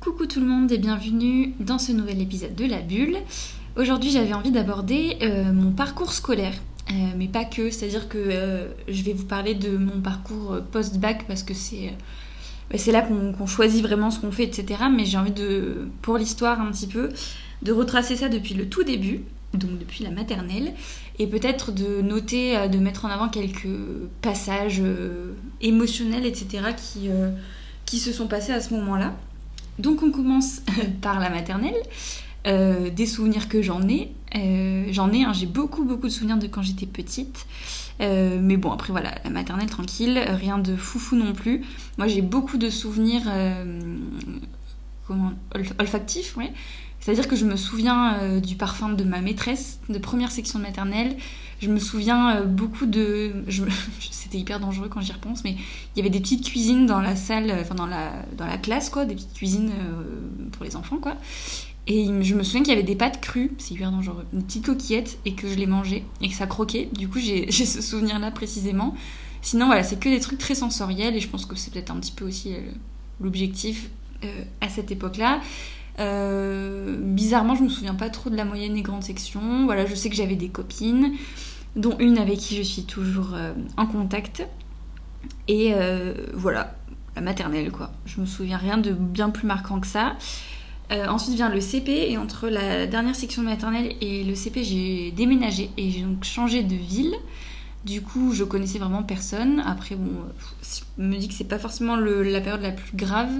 Coucou tout le monde et bienvenue dans ce nouvel épisode de La Bulle. Aujourd'hui j'avais envie d'aborder euh, mon parcours scolaire, euh, mais pas que, c'est-à-dire que euh, je vais vous parler de mon parcours post-bac parce que c'est bah, là qu'on choisit vraiment ce qu'on fait, etc. Mais j'ai envie de, pour l'histoire un petit peu, de retracer ça depuis le tout début, donc depuis la maternelle, et peut-être de noter, de mettre en avant quelques passages émotionnels, etc. qui, qui se sont passés à ce moment-là. Donc on commence par la maternelle. Euh, des souvenirs que j'en ai. Euh, j'en ai, hein, j'ai beaucoup beaucoup de souvenirs de quand j'étais petite. Euh, mais bon, après voilà, la maternelle tranquille, rien de foufou non plus. Moi j'ai beaucoup de souvenirs olfactifs, ouais. C'est-à-dire que je me souviens du parfum de ma maîtresse de première section de maternelle. Je me souviens beaucoup de. C'était hyper dangereux quand j'y repense, mais il y avait des petites cuisines dans la salle, enfin dans la, dans la classe, quoi, des petites cuisines pour les enfants, quoi. Et je me souviens qu'il y avait des pâtes crues, c'est hyper dangereux, une petite coquillette, et que je les mangeais, et que ça croquait. Du coup, j'ai ce souvenir-là précisément. Sinon, voilà, c'est que des trucs très sensoriels, et je pense que c'est peut-être un petit peu aussi euh, l'objectif euh, à cette époque-là. Euh, bizarrement, je me souviens pas trop de la moyenne et grande section. Voilà, je sais que j'avais des copines, dont une avec qui je suis toujours en contact. Et voilà, la maternelle, quoi. Je me souviens rien de bien plus marquant que ça. Euh, ensuite vient le CP et entre la dernière section de maternelle et le CP, j'ai déménagé et j'ai donc changé de ville. Du coup, je connaissais vraiment personne. Après, bon, je me dis que c'est pas forcément la période la plus grave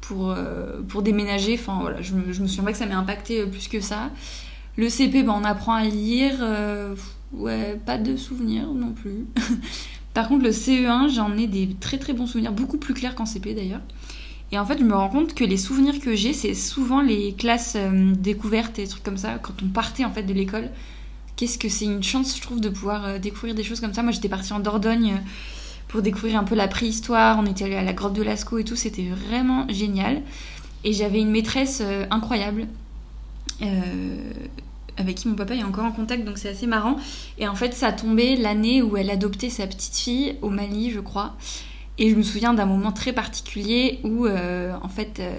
pour, euh, pour déménager. Enfin, voilà, je me, me souviens pas que ça m'ait impacté euh, plus que ça. Le CP, ben, on apprend à lire. Ouais, pas de souvenirs non plus. Par contre, le CE1, j'en ai des très très bons souvenirs, beaucoup plus clairs qu'en CP d'ailleurs. Et en fait, je me rends compte que les souvenirs que j'ai, c'est souvent les classes euh, découvertes et trucs comme ça, quand on partait en fait de l'école. Qu'est-ce que c'est une chance, je trouve, de pouvoir euh, découvrir des choses comme ça. Moi, j'étais partie en Dordogne euh, pour découvrir un peu la préhistoire. On était allé à la grotte de Lascaux et tout. C'était vraiment génial. Et j'avais une maîtresse incroyable. Avec qui mon papa est encore en contact, donc c'est assez marrant. Et en fait, ça a tombé l'année où elle adoptait sa petite fille au Mali, je crois. Et je me souviens d'un moment très particulier où, euh, en fait, euh,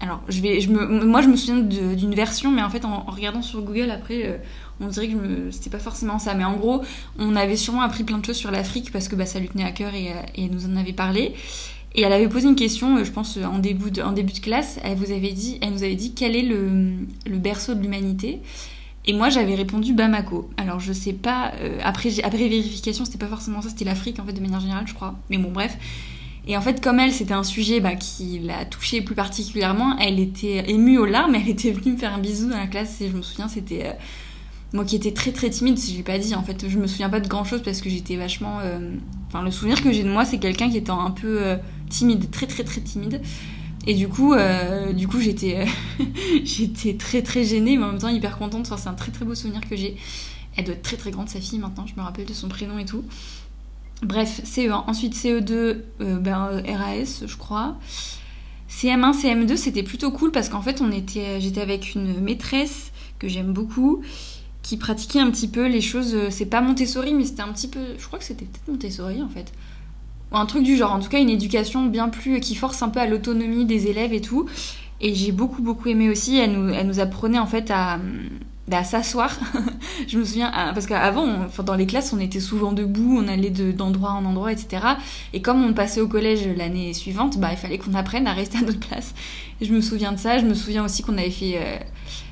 alors je vais, je me, moi je me souviens d'une version, mais en fait en, regardant sur Google après, euh, on dirait que c'était pas forcément ça. Mais en gros, on avait sûrement appris plein de choses sur l'Afrique parce que bah, ça lui tenait à cœur et, et, elle nous en avait parlé. Et elle avait posé une question, je pense en début de, en début de classe. Elle vous avait dit, elle nous avait dit quel est le, le berceau de l'humanité? Et moi, j'avais répondu Bamako. Alors, je sais pas. Euh, après, après vérification, c'était pas forcément ça, c'était l'Afrique, en fait, de manière générale, je crois. Mais bon, bref. Et en fait, comme elle, c'était un sujet bah, qui l'a touchée plus particulièrement, elle était émue aux larmes, elle était venue me faire un bisou dans la classe, et je me souviens, c'était. Euh, moi qui étais très très timide, si je l'ai pas dit, en fait, je me souviens pas de grand chose parce que j'étais vachement. Euh, enfin, le souvenir que j'ai de moi, c'est quelqu'un qui était un peu timide, très très très timide. Et du coup, euh, du coup, j'étais, j'étais très très gênée, mais en même temps hyper contente. Enfin, c'est un très très beau souvenir que j'ai. Elle doit être très très grande, sa fille maintenant. Je me rappelle de son prénom et tout. Bref, CE1. Ensuite CE2, euh, ben, RAS, je crois. CM1, CM2, c'était plutôt cool parce qu'en fait, on était, j'étais avec une maîtresse que j'aime beaucoup qui pratiquait un petit peu les choses. C'est pas Montessori, mais c'était un petit peu. Je crois que c'était peut-être Montessori en fait ou un truc du genre. En tout cas, une éducation bien plus qui force un peu à l'autonomie des élèves et tout. Et j'ai beaucoup beaucoup aimé aussi. Elle nous, elle nous apprenait en fait à, bah, s'asseoir. je me souviens parce qu'avant, dans les classes, on était souvent debout, on allait d'endroit en endroit, etc. Et comme on passait au collège l'année suivante, bah il fallait qu'on apprenne à rester à notre place. Je me souviens de ça. Je me souviens aussi qu'on avait fait euh,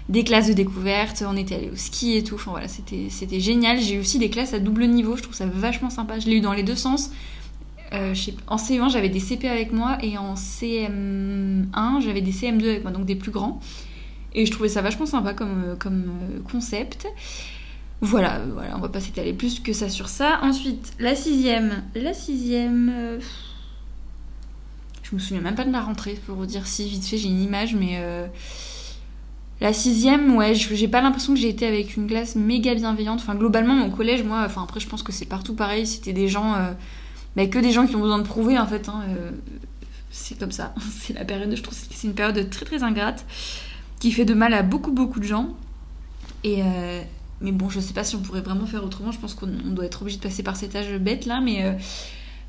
des classes de découverte, on était allé au ski et tout. Enfin voilà, c'était c'était génial. J'ai eu aussi des classes à double niveau. Je trouve ça vachement sympa. Je l'ai eu dans les deux sens. Euh, en CE1, j'avais des CP avec moi et en CM1, j'avais des CM2 avec moi, donc des plus grands. Et je trouvais ça vachement sympa comme, euh, euh, concept. Voilà, voilà, on va pas s'étaler plus que ça sur ça. Ensuite, la sixième. La sixième. Je me souviens même pas de la rentrée, pour vous dire si vite fait j'ai une image, mais. La sixième, ouais, j'ai pas l'impression que j'ai été avec une classe méga bienveillante. Enfin, globalement, mon collège, moi, enfin, après, je pense que c'est partout pareil. C'était des gens mais que des gens qui ont besoin de prouver en fait. Hein, euh, c'est comme ça. C'est la période, je trouve c'est une période très très ingrate qui fait de mal à beaucoup beaucoup de gens. Et euh, mais bon, je sais pas si on pourrait vraiment faire autrement. Je pense qu'on doit être obligé de passer par cet âge bête là, mais euh,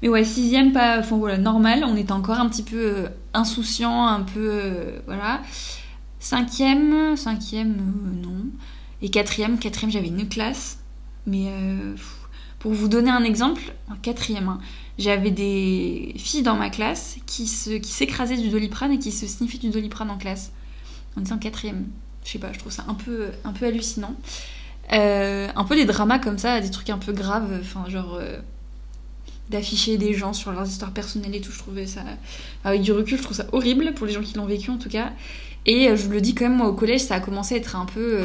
Mais ouais, sixième, pas, enfin voilà, normal. On était encore un petit peu insouciant, un peu, voilà. Cinquième, cinquième, non. Et quatrième, quatrième, j'avais une classe. Mais pour vous donner un exemple, en quatrième, hein, j'avais des filles dans ma classe qui se, qui s'écrasaient du doliprane et qui se sniffaient du doliprane en classe. On était en quatrième. Je sais pas, je trouve ça un peu, un peu hallucinant. un peu des dramas comme ça, des trucs un peu graves, enfin genre d'afficher des gens sur leurs histoires personnelles et tout. Je trouvais ça, avec du recul, je trouve ça horrible pour les gens qui l'ont vécu en tout cas. Et euh, je le dis quand même, moi au collège, ça a commencé à être un peu euh,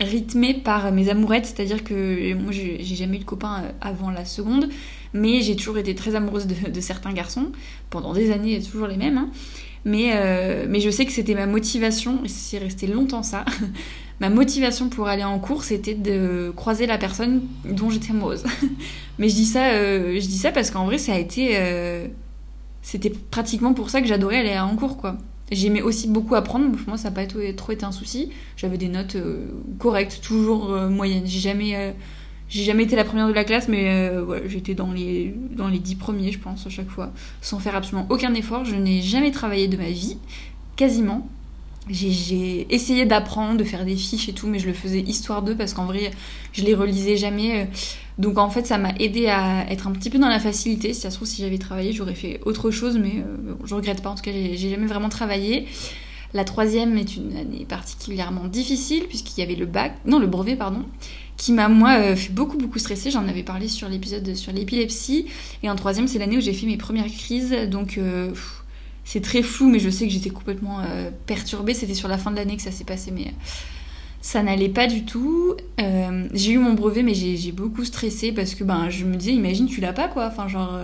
rythmé par mes amourettes, c'est-à-dire que moi j'ai jamais eu de copain euh, avant la seconde, mais j'ai toujours été très amoureuse de, certains garçons, pendant des années, toujours les mêmes. Hein. Mais, mais je sais que c'était ma motivation, et c'est resté longtemps ça, ma motivation pour aller en cours, c'était de croiser la personne dont j'étais amoureuse. Mais je dis ça, euh, je dis ça parce qu'en vrai, ça a été, euh, c'était pratiquement pour ça que j'adorais aller en cours, quoi. J'aimais aussi beaucoup apprendre. Pour moi, ça n'a pas trop été un souci. J'avais des notes euh, correctes, toujours moyennes. J'ai jamais, j'ai jamais été la première de la classe, mais j'étais dans les, dans les dix premiers, je pense, à chaque fois, sans faire absolument aucun effort. Je n'ai jamais travaillé de ma vie, quasiment j'ai essayé d'apprendre, de faire des fiches et tout, mais je le faisais histoire d'eux parce qu'en vrai, je les relisais jamais. Donc en fait, ça m'a aidé à être un petit peu dans la facilité. Si ça se trouve, si j'avais travaillé, j'aurais fait autre chose, mais euh, je regrette pas. En tout cas, j'ai jamais vraiment travaillé. La troisième est une année particulièrement difficile puisqu'il y avait le bac, non le brevet pardon, qui m'a moi euh, fait beaucoup beaucoup stresser. J'en avais parlé sur l'épisode sur l'épilepsie. Et en troisième, c'est l'année où j'ai fait mes premières crises, donc. Euh, c'est très flou, mais je sais que j'étais complètement euh, perturbée. C'était sur la fin de l'année que ça s'est passé, mais euh, ça n'allait pas du tout. Euh, j'ai eu mon brevet, mais j'ai beaucoup stressé parce que ben, je me disais, imagine, tu l'as pas, quoi. Enfin, genre,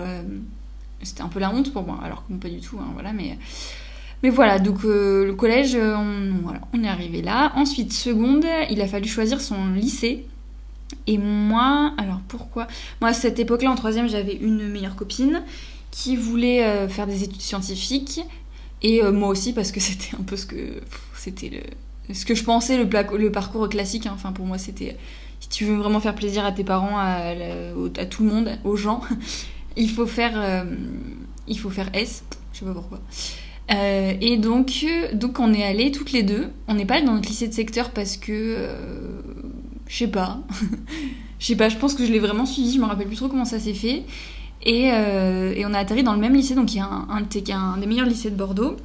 c'était un peu la honte pour moi, alors que pas du tout, hein, voilà, mais. Mais voilà, donc le collège, on, on est arrivé là. Ensuite, seconde, il a fallu choisir son lycée. Et moi, alors pourquoi? Moi, à cette époque-là, en troisième, j'avais une meilleure copine qui voulait euh, faire des études scientifiques. Et euh, moi aussi parce que c'était un peu ce que c'était ce que je pensais le, parcours classique hein. enfin pour moi c'était si tu veux vraiment faire plaisir à tes parents à, tout le monde aux gens il faut faire euh, il faut faire S. Je sais pas pourquoi. Et donc donc on est allés toutes les deux. On n'est pas allé dans notre lycée de secteur parce que je sais pas. Je sais pas je pense que je l'ai vraiment suivi. Je me rappelle plus trop comment ça s'est fait euh, et, on a atterri dans le même lycée, donc qui est un, un, des meilleurs lycées de Bordeaux,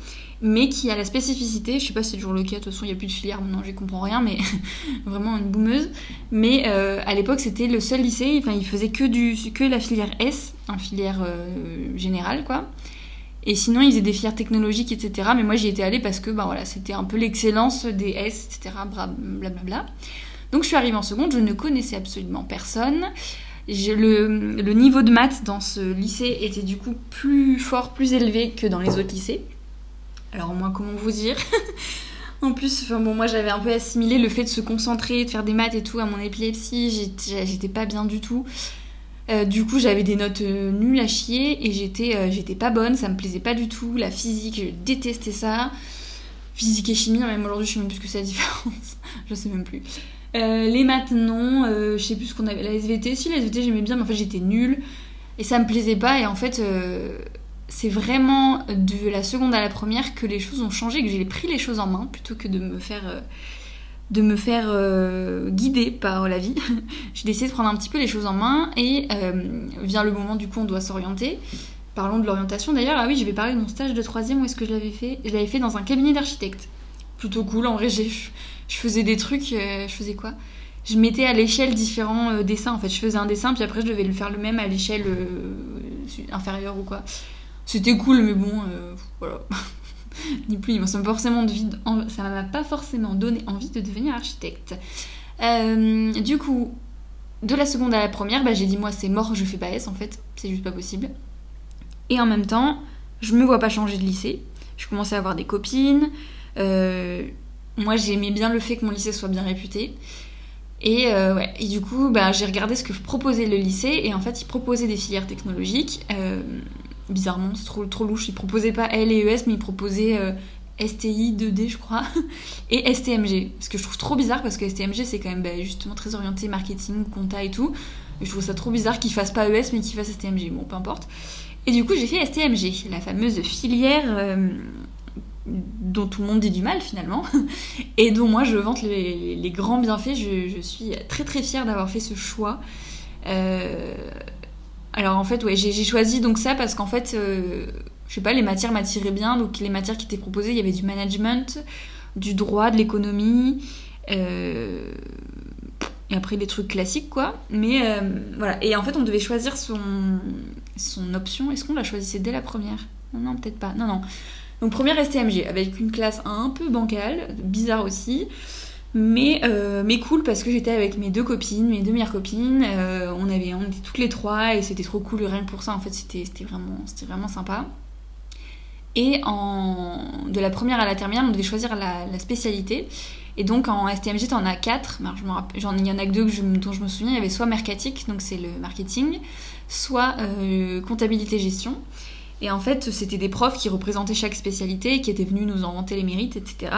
mais qui a la spécificité, je sais pas si c'est toujours le cas, de toute façon il n'y a plus de filière maintenant, j'y comprends rien, mais vraiment une boumeuse. Mais euh, à l'époque c'était le seul lycée, enfin il faisait que, du, que la filière S, en filière euh, générale quoi. Et sinon, ils faisaient des filières technologiques, etc. Mais moi, j'y étais allée parce que bah, voilà, c'était un peu l'excellence des S, etc. Blablabla. Donc, je suis arrivée en seconde, je ne connaissais absolument personne le, niveau de maths dans ce lycée était du coup plus fort, plus élevé que dans les autres lycées. Alors moi, comment vous dire En plus, enfin bon, moi j'avais un peu assimilé le fait de se concentrer, de faire des maths et tout à mon épilepsie. J'étais pas bien du tout. Euh, du coup, j'avais des notes euh, nulles à chier et j'étais euh, j'étais pas bonne, ça me plaisait pas du tout. La physique, je détestais ça. Physique et chimie, même aujourd'hui, je sais même plus ce que c'est la différence. je sais même plus. Euh, les maths, non. Euh, je sais plus ce qu'on avait. La SVT, si, la SVT, j'aimais bien, mais en fait, j'étais nulle. Et ça me plaisait pas. Et en fait, euh, c'est vraiment de la seconde à la première que les choses ont changé, que j'ai pris les choses en main plutôt que de me faire. de me faire guider par la vie. j'ai décidé de prendre un petit peu les choses en main et vient le moment du coup on doit s'orienter. Parlons de l'orientation d'ailleurs. Ah oui, je vais parler de mon stage de troisième. Où est-ce que je l'avais fait Je l'avais fait dans un cabinet d'architecte. Plutôt cool. En vrai, je faisais des trucs, euh, je faisais quoi? Je mettais à l'échelle différents euh, dessins. En fait, je faisais un dessin, puis après, je devais le faire le même à l'échelle euh, inférieure ou quoi. C'était cool, mais bon, voilà. Ni plus ni moins. Ça m'a forcément ça m'a pas forcément donné envie de devenir architecte. du coup, de la seconde à la première, bah, j'ai dit moi c'est mort, je fais pas S en fait, c'est juste pas possible. Et en même temps, je me vois pas changer de lycée. Je commençais à avoir des copines. Euh, moi j'aimais bien le fait que mon lycée soit bien réputé. Et, euh, ouais. et du coup, bah, j'ai regardé ce que proposait le lycée, et en fait, il proposait des filières technologiques. Euh, bizarrement, c'est trop, trop louche. Il proposait pas L et ES, mais il proposait euh, STI 2D, je crois, et STMG. Ce que je trouve trop bizarre, parce que STMG, c'est quand même bah, justement très orienté marketing, compta et tout. je trouve ça trop bizarre qu'ils fassent pas ES mais qu'ils fassent STMG. Bon, peu importe. Et du coup, j'ai fait STMG, la fameuse filière euh, dont tout le monde dit du mal finalement, et dont moi je vante les, grands bienfaits. Je, suis très très fière d'avoir fait ce choix. Euh, alors en fait, ouais, j'ai choisi donc ça parce qu'en fait, euh, je sais pas, les matières m'attiraient bien. Donc les matières qui étaient proposées, il y avait du management, du droit, de l'économie. Euh, et après les trucs classiques quoi. Mais voilà. Et en fait on devait choisir son, son option. Est-ce qu'on l'a choisi? Dès la première non peut-être pas. Non, non. Donc première STMG avec une classe un peu bancale, bizarre aussi. Mais, euh, mais cool parce que j'étais avec mes deux copines, mes deux meilleures copines. Euh, on, avait, on était toutes les trois et c'était trop cool. Rien que pour ça, en fait, c'était vraiment, vraiment sympa. Et en, de la première à la terminale, on devait choisir la, spécialité. Et donc en STMG, t'en as quatre. J'en, il y en a que deux dont je me souviens. Il y avait soit mercatique, donc c'est le marketing, soit euh, comptabilité gestion. Et en fait, c'était des profs qui représentaient chaque spécialité, qui étaient venus nous inventer les mérites, etc.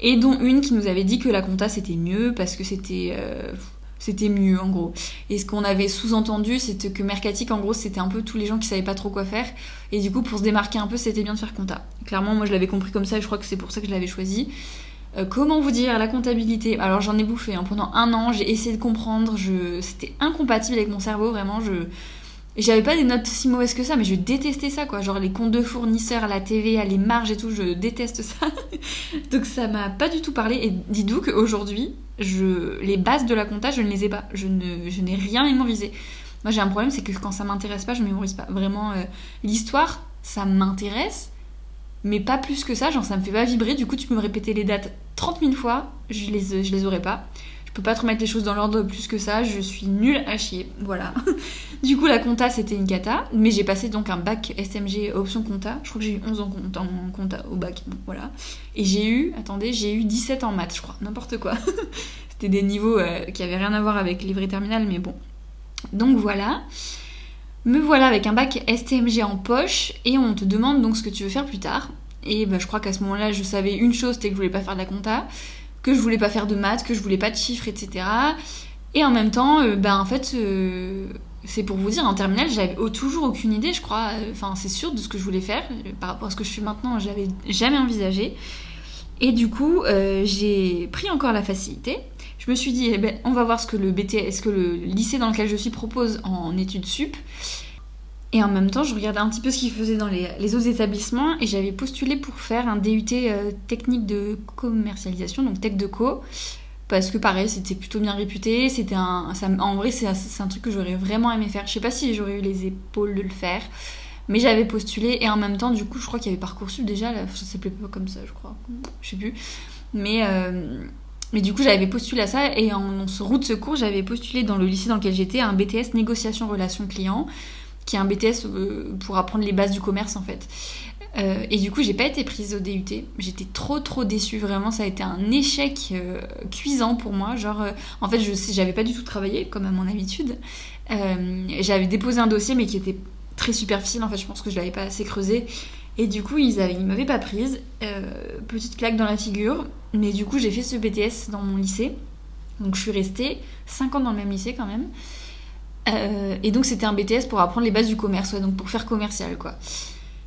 Et dont une qui nous avait dit que la compta c'était mieux parce que c'était euh, c'était mieux en gros. Et ce qu'on avait sous-entendu, c'était que mercatique en gros c'était un peu tous les gens qui savaient pas trop quoi faire. Et du coup, pour se démarquer un peu, c'était bien de faire compta. Clairement, moi je l'avais compris comme ça et je crois que c'est pour ça que je l'avais choisi. Euh, comment vous dire, la comptabilité, alors j'en ai bouffé hein. pendant un an, j'ai essayé de comprendre, je... c'était incompatible avec mon cerveau, vraiment, je... J'avais pas des notes si mauvaises que ça, mais je détestais ça, quoi. Genre les comptes de fournisseurs, la TVA, les marges et tout, je déteste ça. Donc ça m'a pas du tout parlé. Et dites-vous qu'aujourd'hui, je... les bases de la compta, je ne les ai pas. Je n'ai rien mémorisé. Moi j'ai un problème, c'est que quand ça m'intéresse pas, je mémorise pas. Vraiment, euh, l'histoire, ça m'intéresse, mais pas plus que ça, genre ça me fait pas vibrer, du coup tu peux me répéter les dates 30 000 fois, je les, je les aurais pas. Peux pas te remettre les choses dans l'ordre plus que ça, je suis nulle à chier, voilà. du coup la compta c'était une cata, mais j'ai passé donc un bac SMG option compta, je crois que j'ai eu 11 ans en compta au bac, voilà. Et j'ai eu, attendez, j'ai eu 17 en maths je crois, n'importe quoi. c'était des niveaux euh, qui avaient rien à voir avec livret terminal, mais bon. Donc voilà. Me voilà avec un bac STMG en poche et on te demande donc ce que tu veux faire plus tard. Et bah, je crois qu'à ce moment-là, je savais une chose, c'était que je voulais pas faire de la compta, que je voulais pas faire de maths, que je voulais pas de chiffres, etc. Et en même temps, euh, bah, en fait, euh, c'est pour vous dire, en terminale, j'avais toujours aucune idée, je crois. Enfin, c'est sûr de ce que je voulais faire. Par rapport à ce que je fais maintenant, j'avais jamais envisagé. Et du coup, euh, j'ai pris encore la facilité. Je me suis dit, eh ben, on va voir ce que le BTS, ce que le lycée dans lequel je suis propose en études sup. Et en même temps, je regardais un petit peu ce qu'ils faisaient dans les, autres établissements et j'avais postulé pour faire un DUT euh, technique de commercialisation, donc tech de co, parce que pareil, c'était plutôt bien réputé. C'était un, en vrai, c'est un truc que j'aurais vraiment aimé faire. Je sais pas si j'aurais eu les épaules de le faire, mais j'avais postulé et en même temps, du coup, je crois qu'il y avait parcoursup déjà. Ça s'appelait pas comme ça, je crois. Je sais plus. Mais euh, mais du coup, j'avais postulé à ça et en, ce route secours, j'avais postulé dans le lycée dans lequel j'étais un BTS négociation relation client, qui est un BTS euh, pour apprendre les bases du commerce en fait. Euh, et du coup, j'ai pas été prise au DUT. J'étais trop trop déçue. Vraiment, ça a été un échec euh, cuisant pour moi. Genre, en fait, je j'avais pas du tout travaillé comme à mon habitude. j'avais déposé un dossier, mais qui était très superficiel. En fait, je pense que je l'avais pas assez creusé. Et du coup, ils, avaient, ils m'avaient pas prise. petite claque dans la figure. Mais du coup, j'ai fait ce BTS dans mon lycée. Donc, je suis restée 5 ans dans le même lycée quand même. Euh, et donc, c'était un BTS pour apprendre les bases du commerce, donc pour faire commercial, quoi.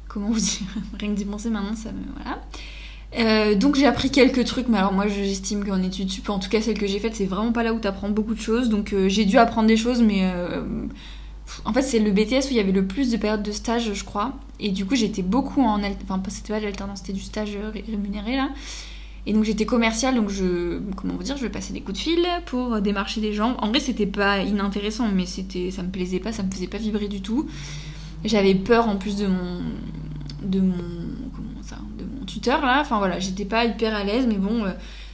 Comment vous dire Rien que d'y penser maintenant, ça me. Voilà. Euh, donc j'ai appris quelques trucs, mais alors moi j'estime qu'en études sup, en tout cas celle que j'ai faite, c'est vraiment pas là où t'apprends beaucoup de choses. Donc euh, j'ai dû apprendre des choses, mais en fait c'est le BTS où il y avait le plus de périodes de stage, je crois. Et du coup j'étais beaucoup en, enfin c'était pas de l'alternance, c'était du stage rémunéré là. Et donc j'étais commerciale, donc je, comment vous dire, je passer des coups de fil pour démarcher des gens. En vrai, c'était pas inintéressant, mais c'était, ça me plaisait pas, ça me faisait pas vibrer du tout. J'avais peur en plus de mon, de mon, comment ça, de mon tuteur là. Enfin voilà, j'étais pas hyper à l'aise, mais bon, euh,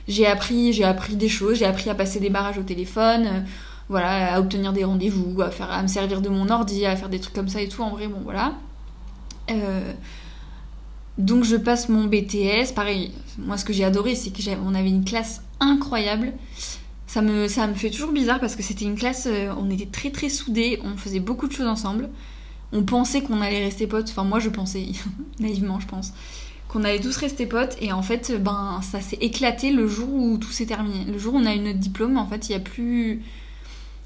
j'ai appris, j'ai appris des choses, j'ai appris à passer des barrages au téléphone, euh, voilà, à obtenir des rendez-vous, à faire, à me servir de mon ordi, à faire des trucs comme ça et tout. En vrai, bon voilà. Euh, donc je passe mon BTS. Pareil, moi ce que j'ai adoré, c'est qu'on avait une classe incroyable. Ça me, fait toujours bizarre parce que c'était une classe, euh, on était très très soudés, on faisait beaucoup de choses ensemble. On pensait qu'on allait rester potes, enfin moi je pensais, naïvement je pense, qu'on allait tous rester potes et en fait ben ça s'est éclaté le jour où tout s'est terminé. Le jour où on a eu notre diplôme, en fait il n'y a plus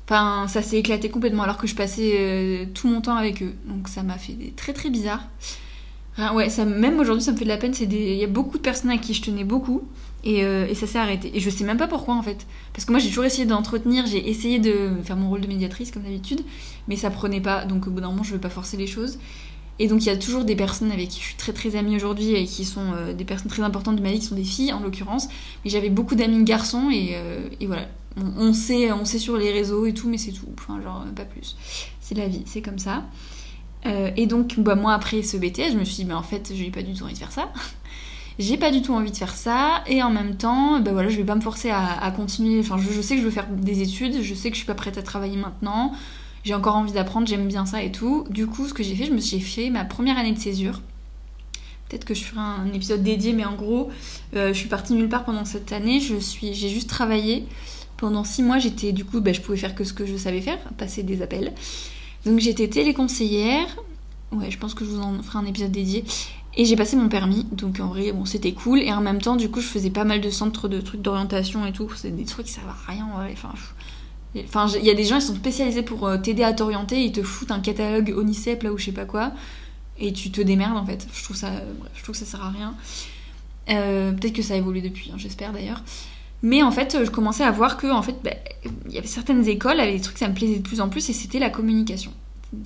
Enfin, ça s'est éclaté complètement alors que je passais euh, tout mon temps avec eux. Donc ça m'a fait très très bizarre. Ouais, ça, même aujourd'hui, ça me fait de la peine. Il y a beaucoup de personnes à qui je tenais beaucoup et, euh, et ça s'est arrêté. Et je sais même pas pourquoi en fait. Parce que moi, j'ai toujours essayé d'entretenir, j'ai essayé de faire mon rôle de médiatrice comme d'habitude, mais ça prenait pas. Donc au bout d'un moment, je veux pas forcer les choses. Et donc il y a toujours des personnes avec qui je suis très très amie aujourd'hui et qui sont euh, des personnes très importantes de ma vie, qui sont des filles en l'occurrence. Mais j'avais beaucoup d'amis garçons et, et voilà on, sait, on sait sur les réseaux et tout, mais c'est tout. Enfin, genre, pas plus. C'est la vie, c'est comme ça. Euh, et donc, bah, moi, après ce BTS, je me suis dit, mais en fait, j'ai pas du tout envie de faire ça. j'ai pas du tout envie de faire ça. Et en même temps, bah voilà, je vais pas me forcer à, continuer. Enfin, je, sais que je veux faire des études, je sais que je suis pas prête à travailler maintenant. J'ai encore envie d'apprendre, j'aime bien ça et tout. Du coup, ce que j'ai fait, je me suis fait ma première année de césure. Peut-être que je ferai un épisode dédié, mais en gros, euh, je suis partie nulle part pendant cette année. Je suis, j'ai juste travaillé pendant six mois, j'étais du coup, bah, je pouvais faire que ce que je savais faire, passer des appels. Donc j'étais téléconseillère. Ouais, je pense que je vous en ferai un épisode dédié. Et j'ai passé mon permis, donc en vrai, bon, c'était cool. Et en même temps, du coup, je faisais pas mal de centres de trucs d'orientation et tout. C'est des trucs qui servent à rien, ouais. Enfin, Enfin, il y a des gens, ils sont spécialisés pour euh, t'aider à t'orienter, ils te foutent un catalogue Onicep là ou je sais pas quoi, et tu te démerdes en fait. Je trouve ça, bref, je trouve que ça sert à rien. Euh, peut-être que ça a évolué depuis, hein, j'espère d'ailleurs. Mais en fait, je commençais à voir que en fait, bah, il y avait certaines écoles avec des trucs ça me plaisait de plus en plus et c'était la communication.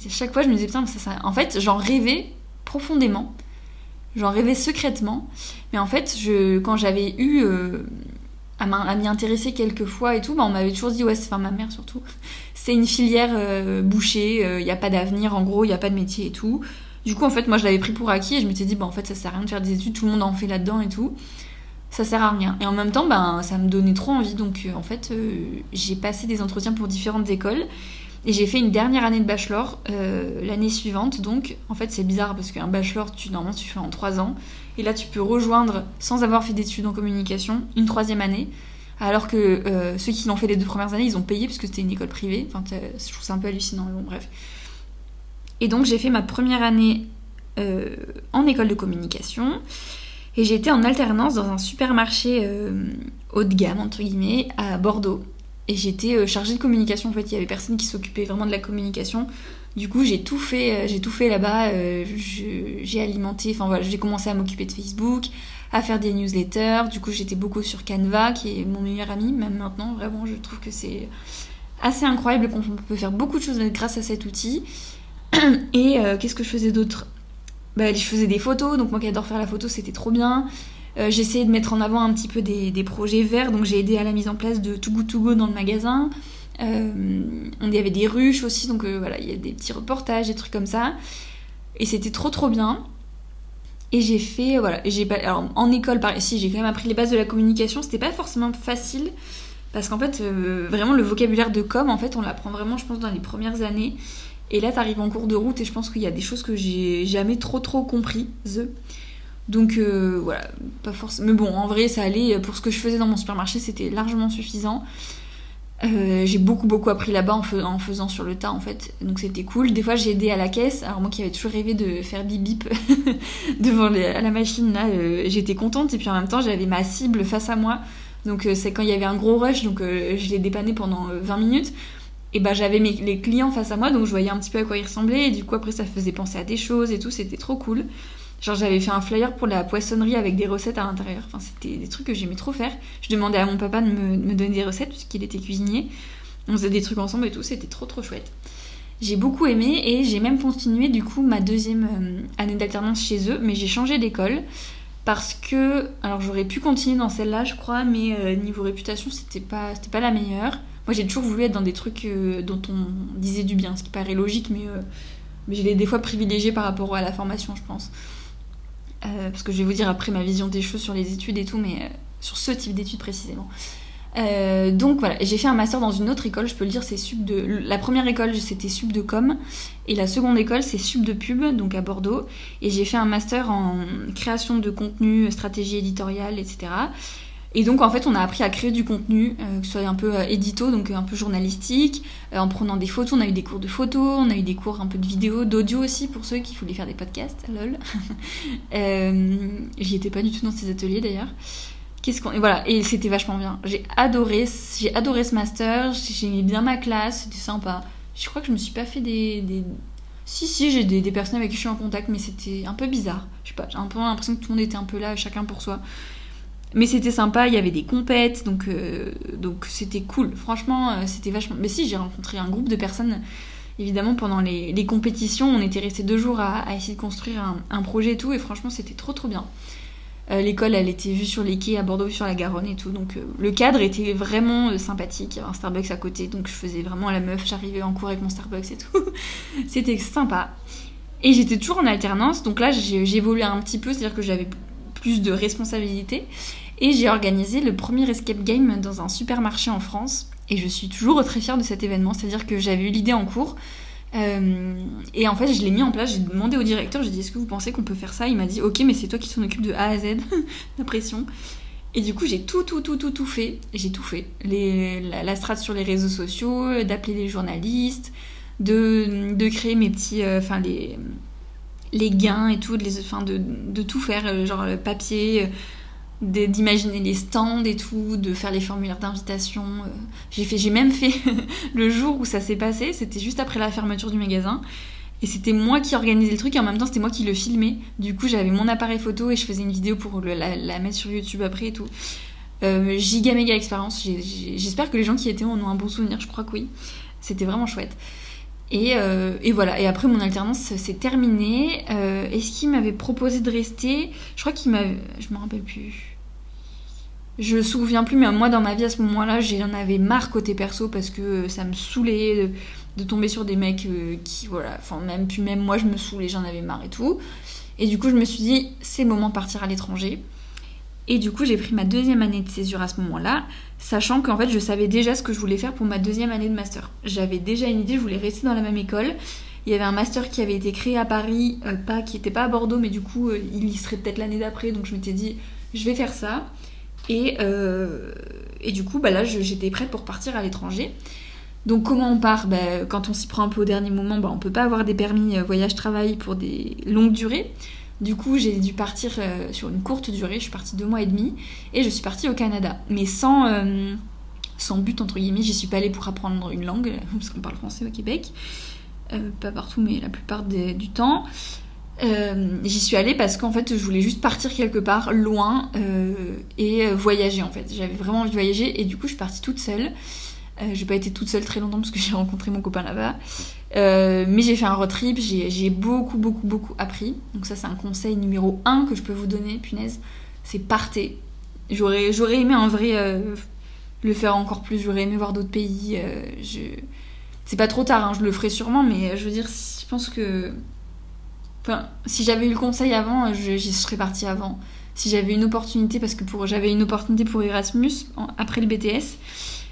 Chaque fois, je me disais putain, ça, en fait, j'en rêvais profondément, j'en rêvais secrètement. Mais en fait, quand j'avais eu euh, à m'y intéresser quelques fois et tout, bah, on m'avait toujours dit ouais, c'est enfin ma mère surtout, c'est une filière euh, bouchée, il euh, n'y a pas d'avenir, en gros, il n'y a pas de métier et tout. Du coup, en fait, moi, je l'avais pris pour acquis et je m'étais dit bah en fait, ça sert à rien de faire des études, tout le monde en fait là-dedans et tout ça sert à rien. Et en même temps, ben, ça me donnait trop envie. Donc, euh, en fait, euh, j'ai passé des entretiens pour différentes écoles. Et j'ai fait une dernière année de bachelor euh, l'année suivante. Donc, en fait, c'est bizarre parce qu'un bachelor, tu, normalement, tu fais en trois ans. Et là, tu peux rejoindre, sans avoir fait d'études en communication, une troisième année. Alors que ceux qui l'ont fait les deux premières années, ils ont payé parce que c'était une école privée. Enfin, je trouve ça un peu hallucinant, mais bon, bref. Et donc, j'ai fait ma première année en école de communication. Et j'étais en alternance dans un supermarché euh, haut de gamme, entre guillemets, à Bordeaux. Et j'étais euh, chargée de communication. En fait, il y avait personne qui s'occupait vraiment de la communication. Du coup, j'ai tout fait, euh, j'ai tout fait là-bas. j'ai alimenté, enfin voilà, j'ai commencé à m'occuper de Facebook, à faire des newsletters. Du coup, j'étais beaucoup sur Canva, qui est mon meilleur ami, même maintenant. Vraiment, je trouve que c'est assez incroyable qu'on peut faire beaucoup de choses grâce à cet outil. Et qu'est-ce que je faisais d'autre? Bah, je faisais des photos, donc moi qui adore faire la photo, c'était trop bien. Euh, j'essayais de mettre en avant un petit peu des, projets verts, donc j'ai aidé à la mise en place de Too Good To Go dans le magasin. Euh, on y avait des ruches aussi, donc euh, voilà, il y a des petits reportages, des trucs comme ça. Et c'était trop trop bien. Et j'ai fait, voilà, j'ai pas, alors en école, par ici, j'ai quand même appris les bases de la communication. C'était pas forcément facile parce qu'en fait, vraiment le vocabulaire de com, en fait, on l'apprend vraiment, je pense, dans les premières années. Et là, t'arrives en cours de route et je pense qu'il y a des choses que j'ai jamais trop trop compris. Donc euh, voilà, pas forcément. Mais bon, en vrai, ça allait. Pour ce que je faisais dans mon supermarché, c'était largement suffisant. Euh, j'ai beaucoup beaucoup appris là-bas en, faisant sur le tas en fait, donc c'était cool. Des fois j'ai aidé à la caisse, alors moi qui avais toujours rêvé de faire bip bip devant la machine là, euh, j'étais contente et puis en même temps j'avais ma cible face à moi, donc c'est quand il y avait un gros rush, donc je l'ai dépanné pendant 20 minutes et bah j'avais les clients face à moi donc je voyais un petit peu à quoi ils ressemblaient. Et du coup après ça faisait penser à des choses et tout c'était trop cool. Genre j'avais fait un flyer pour la poissonnerie avec des recettes à l'intérieur. Enfin c'était des trucs que j'aimais trop faire. Je demandais à mon papa de me, donner des recettes puisqu'il était cuisinier. On faisait des trucs ensemble et tout c'était trop trop chouette. J'ai beaucoup aimé et j'ai même continué du coup ma deuxième euh, année d'alternance chez eux mais j'ai changé d'école parce que alors j'aurais pu continuer dans celle-là je crois mais euh, niveau réputation c'était pas c'était pas la meilleure moi, j'ai toujours voulu être dans des trucs euh, dont on disait du bien, ce qui paraît logique, mais, euh, mais je l'ai des fois privilégié par rapport à la formation, je pense. Euh, parce que je vais vous dire après ma vision des choses sur les études et tout, mais sur ce type d'études précisément. donc voilà, j'ai fait un master dans une autre école, je peux le dire, c'est sub de. La première école, c'était sub de com, et la seconde école, c'est sub de pub, donc à Bordeaux. Et j'ai fait un master en création de contenu, stratégie éditoriale, etc. Et donc en fait on a appris à créer du contenu, euh, que ce soit un peu euh, édito, donc euh, un peu journalistique, en prenant des photos, on a eu des cours de photos, on a eu des cours un peu de vidéo, d'audio aussi pour ceux qui voulaient faire des podcasts, lol. J'y étais pas du tout dans ces ateliers d'ailleurs. Qu'est-ce qu'on... Et voilà, et c'était vachement bien. J'ai adoré, j'ai adoré ce master, j'ai bien ma classe, c'était sympa. Je crois que je me suis pas fait des... des... Si, si, j'ai des, des, personnes avec qui je suis en contact, mais c'était un peu bizarre. Je sais pas, j'ai un peu l'impression que tout le monde était un peu là, chacun pour soi. Mais c'était sympa, il y avait des compètes, donc euh, donc c'était cool. Franchement, euh, c'était vachement. Mais si, j'ai rencontré un groupe de personnes. Évidemment, pendant les, les compétitions, on était resté deux jours à, à essayer de construire un, un, projet et tout, et franchement, c'était trop trop bien. Euh, L'école, elle était vue sur les quais à Bordeaux, sur la Garonne et tout, donc le cadre était vraiment sympathique. Il y avait un Starbucks à côté, donc je faisais vraiment la meuf. J'arrivais en cours avec mon Starbucks et tout. c'était sympa. Et j'étais toujours en alternance, donc là, j'ai un petit peu, c'est-à-dire que j'avais plus de responsabilités. Et j'ai organisé le premier escape game dans un supermarché en France. Et je suis toujours très fière de cet événement. C'est-à-dire que j'avais eu l'idée en cours. Euh, et en fait, je l'ai mis en place. J'ai demandé au directeur, j'ai dit Est-ce que vous pensez qu'on peut faire ça? Il m'a dit Ok, mais c'est toi qui t'en occupe de A à Z, la pression. Et du coup, j'ai tout, tout, tout, tout, tout fait. J'ai tout fait. La, la sur les réseaux sociaux, d'appeler les journalistes, de, créer mes petits. Euh, enfin, les, les gains et tout, de, de, de tout faire, euh, genre le papier d'imaginer les stands et tout, de faire les formulaires d'invitation. J'ai fait, j'ai même fait le jour où ça s'est passé, c'était juste après la fermeture du magasin. Et c'était moi qui organisais le truc et en même temps c'était moi qui le filmais. Du coup j'avais mon appareil photo et je faisais une vidéo pour la, mettre sur YouTube après et tout. Euh, giga méga expérience. J'espère que les gens qui étaient en ont un bon souvenir, je crois que oui. C'était vraiment chouette. Et, euh, et, voilà, et après mon alternance s'est terminée. Euh, Est-ce qu'il m'avait proposé de rester? Je crois qu'il m'avait. Je me rappelle plus. Je me souviens plus, mais moi dans ma vie à ce moment-là, j'en avais marre côté perso parce que ça me saoulait de, tomber sur des mecs euh, qui, voilà, enfin même, puis même moi je me saoulais, j'en avais marre et tout. Et du coup, je me suis dit, c'est le moment de partir à l'étranger. Et du coup, j'ai pris ma deuxième année de césure à ce moment-là, sachant qu'en fait, je savais déjà ce que je voulais faire pour ma deuxième année de master. J'avais déjà une idée, je voulais rester dans la même école. Il y avait un master qui avait été créé à Paris, euh, pas qui n'était pas à Bordeaux, mais du coup, euh, il y serait peut-être l'année d'après, donc je m'étais dit, je vais faire ça. Et, euh, du coup, bah là, j'étais prête pour partir à l'étranger. Donc comment on part? Bah, Quand on s'y prend un peu au dernier moment, bah, on peut pas avoir des permis voyage-travail pour des longues durées. Du coup, j'ai dû partir euh, sur une courte durée. Je suis partie deux mois et demi et je suis partie au Canada, mais sans euh, but entre guillemets. J'y suis pas allée pour apprendre une langue parce qu'on parle français au Québec, euh, pas partout, mais la plupart du temps. J'y suis allée parce qu'en fait, je voulais juste partir quelque part loin et voyager en fait. J'avais vraiment envie de voyager et du coup, je suis partie toute seule. Euh, j'ai pas été toute seule très longtemps parce que j'ai rencontré mon copain là-bas. Euh, mais j'ai fait un road trip, j'ai beaucoup, beaucoup, beaucoup appris. Donc ça, c'est un conseil numéro 1 que je peux vous donner, punaise. C'est partez. J'aurais aimé en vrai euh, le faire encore plus, j'aurais aimé voir d'autres pays. Euh, je... C'est pas trop tard, hein, je le ferai sûrement, mais je veux dire, je pense que... Enfin, si j'avais eu le conseil avant, j'y serais partie avant. Si j'avais une opportunité, parce que j'avais une opportunité pour Erasmus après le BTS,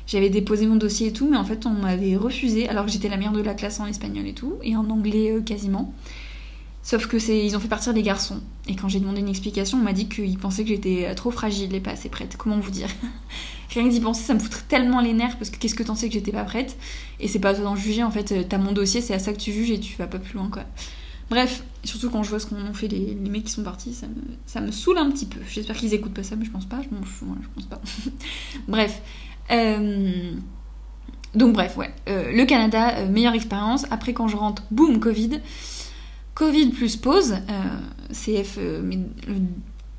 j'avais déposé mon dossier et tout, mais en fait, on m'avait refusé, alors que j'étais la meilleure de la classe en espagnol et tout, et en anglais euh, quasiment. Sauf que c'est, ils ont fait partir des garçons. Et quand j'ai demandé une explication, on m'a dit qu'ils pensaient que j'étais euh, trop fragile et pas assez prête. Comment vous dire? Rien que d'y penser, ça me foutrait tellement les nerfs parce que qu'est-ce que t'en sais que j'étais pas prête? Et c'est pas à toi d'en juger, en fait, euh, t'as mon dossier, c'est à ça que tu juges et tu vas pas plus loin, quoi. Bref, surtout quand je vois ce qu'ont fait les, les, mecs qui sont partis, ça me, ça me saoule un petit peu. J'espère qu'ils écoutent pas ça, mais je pense pas, je, je pense pas. Bref, donc bref, ouais. Euh, le Canada, euh, meilleure expérience. Après quand je rentre, boum, Covid. Covid plus pause. CF, le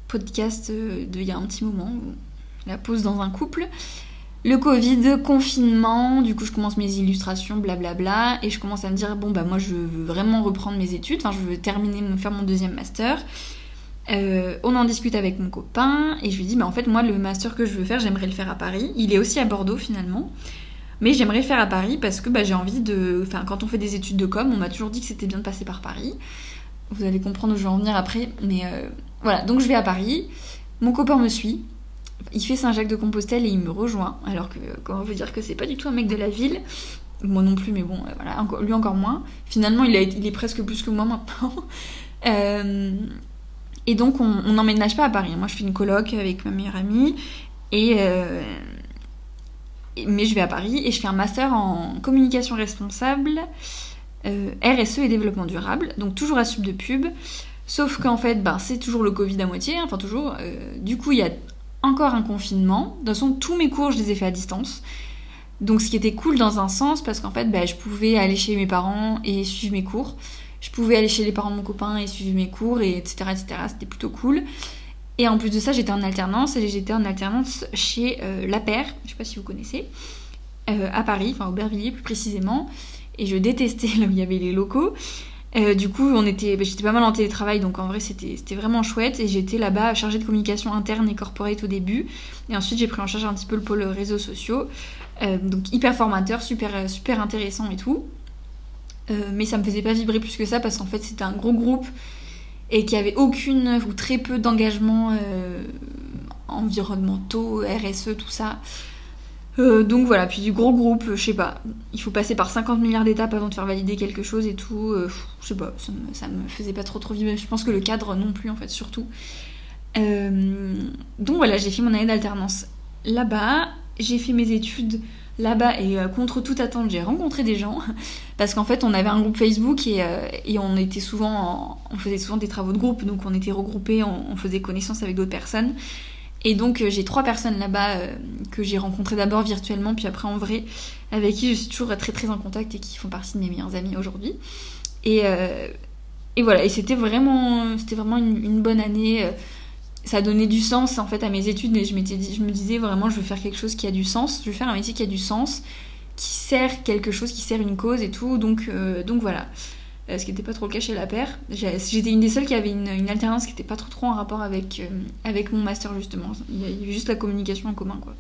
podcast d'il y a un petit moment. La pause dans un couple. Le Covid, confinement, du coup je commence mes illustrations, blablabla, et je commence à me dire, bon bah moi je veux vraiment reprendre mes études, enfin je veux terminer, faire mon deuxième master. Euh, on en discute avec mon copain et je lui dis, mais en fait, moi, le master que je veux faire, j'aimerais le faire à Paris. Il est aussi à Bordeaux finalement. Mais j'aimerais le faire à Paris parce que bah, j'ai envie de. Enfin, quand on fait des études de com, on m'a toujours dit que c'était bien de passer par Paris. Vous allez comprendre où je vais en venir après. Mais euh, voilà, donc je vais à Paris. Mon copain me suit. Il fait Saint-Jacques-de-Compostelle et il me rejoint. Alors que, comment veut dire que c'est pas du tout un mec de la ville? Moi non plus, mais bon, euh, voilà, lui encore moins. Finalement, il, a, il est presque plus que moi maintenant. euh, et donc, on n'emménage pas à Paris. Moi, je fais une coloc avec ma meilleure amie. Et, euh, mais je vais à Paris et je fais un master en communication responsable, euh, RSE et développement durable. Donc, toujours à sub de pub. Sauf qu'en fait, ben, c'est toujours le Covid à moitié. Enfin, toujours. Euh, du coup, il y a encore un confinement. De toute façon, tous mes cours, je les ai fait à distance. Donc ce qui était cool dans un sens, parce qu'en fait, bah, je pouvais aller chez mes parents et suivre mes cours. Je pouvais aller chez les parents de mon copain et suivre mes cours, et etc. etc. C'était plutôt cool. Et en plus de ça, j'étais en alternance, et j'étais en alternance chez euh, La Paire, je sais pas si vous connaissez, euh, à Paris, enfin au Aubervilliers plus précisément. Et je détestais là où il y avait les locaux. Euh, du coup, on était, bah, j'étais pas mal en télétravail, donc en vrai c'était, vraiment chouette. Et j'étais là-bas chargée de communication interne et corporate au début. Et ensuite j'ai pris en charge un petit peu le pôle réseaux sociaux. Donc hyper formateur, super, super intéressant et tout. Euh, mais ça me faisait pas vibrer plus que ça parce qu'en fait c'était un gros groupe et qui avait aucune ou très peu d'engagements environnementaux, RSE, tout ça. Euh, donc voilà, puis du gros groupe, je sais pas, il faut passer par 50 milliards d'étapes avant de faire valider quelque chose et tout. Euh, je sais pas, ça me, faisait pas trop trop vivre. Je pense que le cadre non plus en fait, surtout. Euh, donc voilà, j'ai fait mon année d'alternance là-bas. J'ai fait mes études là-bas et contre toute attente, j'ai rencontré des gens parce qu'en fait, on avait un groupe Facebook et, et on était souvent, on faisait souvent des travaux de groupe, donc on était regroupés, on faisait connaissance avec d'autres personnes. Et donc euh, j'ai trois personnes là-bas euh, que j'ai rencontrées d'abord virtuellement, puis après en vrai, avec qui je suis toujours très très en contact et qui font partie de mes meilleurs amis aujourd'hui. Et, euh, et, voilà, et c'était vraiment, c'était vraiment une, bonne année. Ça donné du sens en fait à mes études, et je, je me disais vraiment, je veux faire quelque chose qui a du sens, je veux faire un métier qui a du sens, qui sert quelque chose, qui sert une cause et tout. Donc, donc voilà. Euh, ce qui n'était pas trop le cas chez la paire. J'étais une des seules qui avait une, alternance qui n'était pas trop trop en rapport avec, euh, avec mon master justement. Il y avait juste la communication en commun quoi.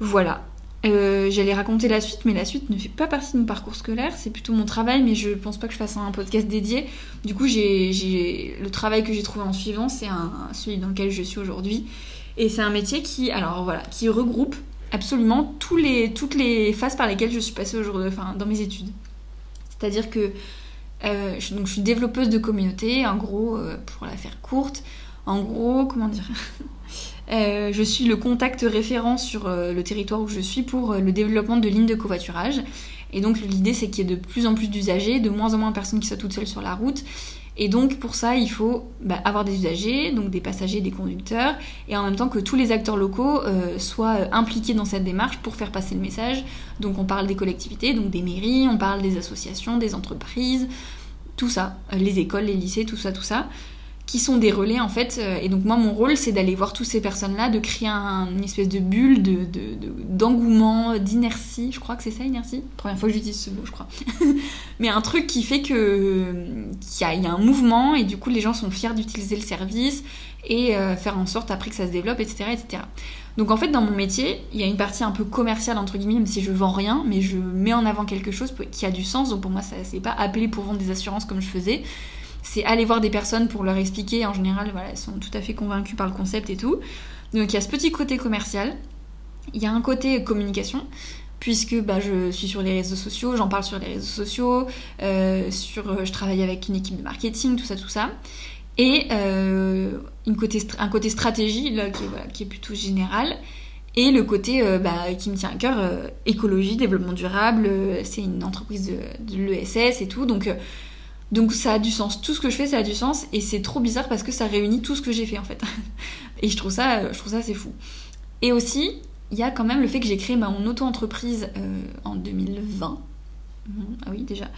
Voilà. Euh, j'allais raconter la suite, mais la suite ne fait pas partie de mon parcours scolaire, c'est plutôt mon travail, mais je pense pas que je fasse un podcast dédié. Du coup, j'ai le travail que j'ai trouvé en suivant, c'est celui dans lequel je suis aujourd'hui. Et c'est un métier qui, alors voilà, qui regroupe absolument tous les, toutes les phases par lesquelles je suis passée aujourd'hui, enfin, dans mes études. C'est-à-dire que euh, je, donc, je suis développeuse de communauté, en gros, euh, pour la faire courte, en gros, comment dire? Euh, Je suis le contact référent sur le territoire où je suis pour le développement de lignes de covoiturage. Et donc l'idée c'est qu'il y ait de plus en plus d'usagers, de moins en moins de personnes qui soient toutes seules sur la route, et donc pour ça, il faut bah, avoir des usagers, donc des passagers, des conducteurs, et en même temps que tous les acteurs locaux euh, soient euh, impliqués dans cette démarche pour faire passer le message. Donc on parle des collectivités, donc des mairies, on parle des associations, des entreprises, tout ça, euh, les écoles, les lycées, tout ça, tout ça qui sont des relais en fait. Euh, et donc moi mon rôle c'est d'aller voir toutes ces personnes-là, de créer une espèce de bulle de, d'engouement, d'inertie. Je crois que c'est ça inertie? Première fois que j'utilise ce mot, je crois. Mais un truc qui fait que qu'il y, a, un mouvement et du coup les gens sont fiers d'utiliser le service et euh, faire en sorte après que ça se développe, etc., etc. Donc en fait dans mon métier il y a une partie un peu commerciale entre guillemets, même si je vends rien, mais je mets en avant quelque chose qui a du sens. Donc pour moi ça c'est pas appelé pour vendre des assurances comme je faisais c'est aller voir des personnes pour leur expliquer. En général, voilà, elles sont tout à fait convaincues par le concept et tout. Donc il y a ce petit côté commercial. Il y a un côté communication, puisque bah, je suis sur les réseaux sociaux, j'en parle sur les réseaux sociaux, euh, sur, je travaille avec une équipe de marketing, tout ça, tout ça. Et euh, un côté stratégie, là, qui, est, plutôt général. Et le côté euh, bah, qui me tient à cœur, écologie, développement durable, c'est une entreprise de, de l'ESS et tout. Donc donc ça a du sens. Tout ce que je fais, ça a du sens. Et c'est trop bizarre parce que ça réunit tout ce que j'ai fait en fait. et je trouve ça, je trouve ça c'est fou. Et aussi, il y a quand même le fait que j'ai créé mon auto-entreprise euh, en 2020. Mhm, ah oui, déjà.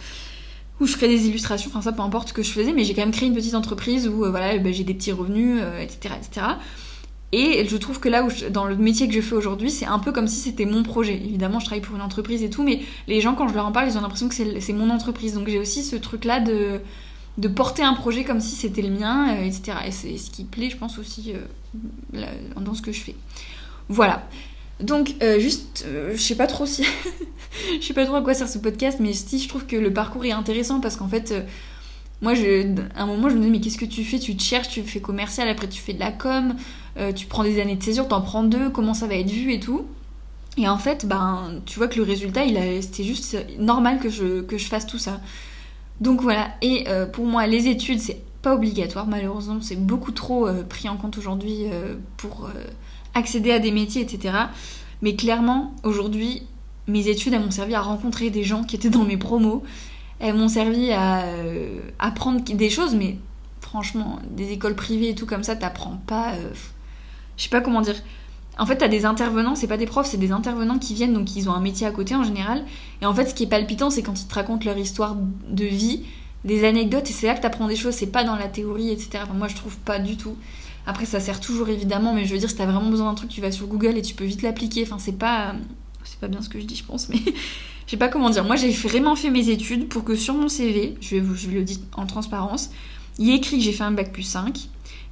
Où je crée des illustrations, enfin ça peu importe ce que je faisais, mais j'ai quand même créé une petite entreprise où euh, voilà, ben, j'ai des petits revenus, etc., euh, etc. Et je trouve que là où dans le métier que je fais aujourd'hui, c'est un peu comme si c'était mon projet. Évidemment, je travaille pour une entreprise et tout, mais les gens, quand je leur en parle, ils ont l'impression que c'est mon entreprise. Donc j'ai aussi ce truc-là de, de porter un projet comme si c'était le mien, euh, etc. Et c'est ce qui plaît, je pense, aussi euh, dans ce que je fais. Voilà. Donc, euh, juste, je sais pas trop si. je sais pas trop à quoi sert ce podcast, mais si je trouve que le parcours est intéressant parce qu'en fait moi, je, à un moment, je me disais, mais qu'est-ce que tu fais? Tu te cherches, tu fais commercial, après tu fais de la com, euh, tu prends des années de césure, t'en prends deux, comment ça va être vu et tout. Et en fait, ben, tu vois que le résultat, c'était juste normal que je, que je fasse tout ça. Donc voilà, et euh, pour moi, les études, c'est pas obligatoire, malheureusement, c'est beaucoup trop euh, pris en compte aujourd'hui pour accéder à des métiers, etc. Mais clairement, aujourd'hui, mes études, elles m'ont servi à rencontrer des gens qui étaient dans mes promos elles m'ont servi à apprendre des choses, mais franchement, des écoles privées et tout comme ça, t'apprends pas. Je sais pas comment dire. En fait, t'as des intervenants, c'est pas des profs, c'est des intervenants qui viennent, donc ils ont un métier à côté en général. Et en fait, ce qui est palpitant, c'est quand ils te racontent leur histoire de vie, des anecdotes, et c'est là que t'apprends des choses, c'est pas dans la théorie, etc. Enfin, moi, je trouve pas du tout. Après, ça sert toujours évidemment, mais je veux dire, si t'as vraiment besoin d'un truc, tu vas sur Google et tu peux vite l'appliquer. Enfin, c'est pas. C'est pas bien ce que je dis, je pense, mais je sais pas comment dire. Moi, j'ai vraiment fait mes études pour que sur mon CV, je, vais vous, je le dis en transparence, il y ait écrit que j'ai fait un bac plus 5,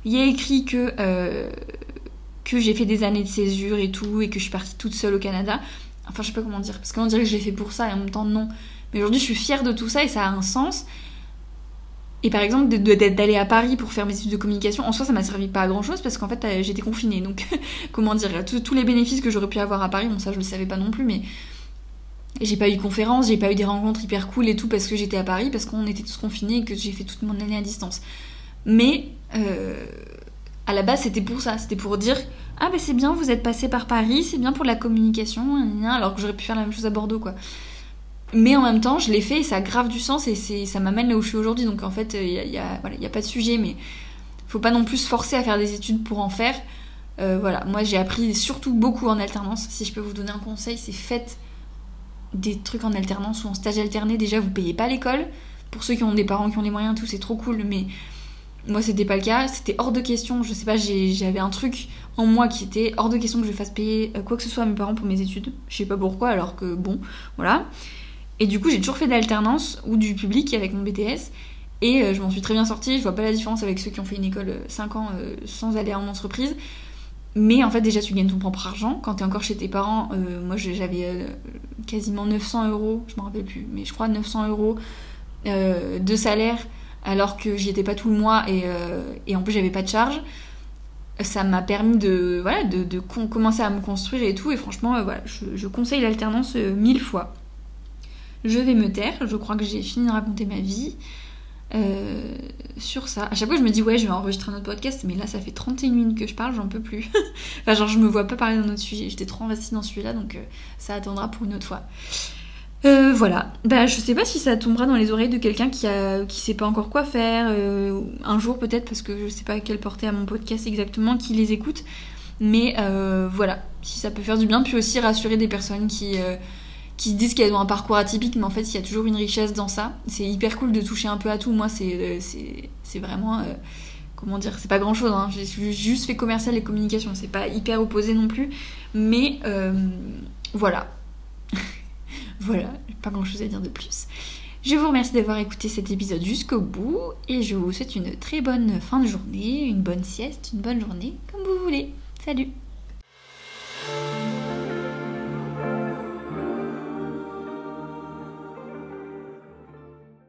il y a écrit que. Euh, que j'ai fait des années de césure et tout, et que je suis partie toute seule au Canada. Enfin, je sais pas comment dire, parce qu'on dirait que je l'ai fait pour ça, et en même temps, non. Mais aujourd'hui, je suis fière de tout ça, et ça a un sens. Et par exemple, d'aller à Paris pour faire mes études de communication, en soi, ça m'a servi pas à grand chose, parce qu'en fait, euh, j'étais confinée. Donc, comment dire, tous les bénéfices que j'aurais pu avoir à Paris, bon, ça, je le savais pas non plus, mais j'ai pas eu de conférences, j'ai pas eu des rencontres hyper cool et tout, parce que j'étais à Paris, parce qu'on était tous confinés et que j'ai fait toute mon année à distance. Mais. Euh à la base, c'était pour ça. C'était pour dire Ah, ben c'est bien, vous êtes passé par Paris, c'est bien pour la communication, alors que j'aurais pu faire la même chose à Bordeaux, quoi. Mais en même temps, je l'ai fait et ça grave du sens et ça m'amène là où je suis aujourd'hui. Donc en fait, il n'y a, voilà, a, pas de sujet, mais faut pas non plus se forcer à faire des études pour en faire. Euh, voilà, moi j'ai appris surtout beaucoup en alternance. Si je peux vous donner un conseil, c'est faites des trucs en alternance ou en stage alterné. Déjà, vous payez pas l'école. Pour ceux qui ont des parents qui ont les moyens, tout, c'est trop cool, mais moi, c'était pas le cas. C'était hors de question. Je sais pas, j'avais un truc en moi qui était hors de question que je fasse payer euh, quoi que ce soit à mes parents pour mes études. Je sais pas pourquoi, alors que bon, voilà. Et du coup, j'ai toujours fait de l'alternance ou du public avec mon BTS. Et euh, je m'en suis très bien sortie. Je vois pas la différence avec ceux qui ont fait une école 5 euh, ans sans aller en entreprise. Mais en fait, déjà, tu gagnes ton propre argent. Quand t'es encore chez tes parents, moi j'avais quasiment 900 euros, je me rappelle plus, mais je crois 900 euros de salaire alors que j'y étais pas tout le mois et, euh, en plus j'avais pas de charge. Ça m'a permis de, voilà, de, commencer à me construire et tout. Et franchement, euh, voilà, je, conseille l'alternance euh, mille fois. Je vais me taire. Je crois que j'ai fini de raconter ma vie. sur ça. À chaque fois, je me dis, ouais, je vais enregistrer un autre podcast, mais là, ça fait 31 minutes que je parle, j'en peux plus. enfin, genre, je me vois pas parler d'un autre sujet. J'étais trop investie dans celui-là, donc ça attendra pour une autre fois. Euh, voilà. Bah, je sais pas si ça tombera dans les oreilles de quelqu'un qui a qui sait pas encore quoi faire. Euh, un jour peut-être parce que je sais pas quelle portée à mon podcast exactement, qui les écoute. Mais euh, voilà, si ça peut faire du bien, puis aussi rassurer des personnes qui se disent qu'elles ont un parcours atypique, mais en fait il y a toujours une richesse dans ça. C'est hyper cool de toucher un peu à tout. Moi c'est c'est vraiment comment dire, c'est pas grand chose. Hein. J'ai juste fait commercial et communication, c'est pas hyper opposé non plus. Mais voilà, Voilà, pas grand chose à dire de plus. Je vous remercie d'avoir écouté cet épisode jusqu'au bout et je vous souhaite une très bonne fin de journée, une bonne sieste, une bonne journée, comme vous voulez. Salut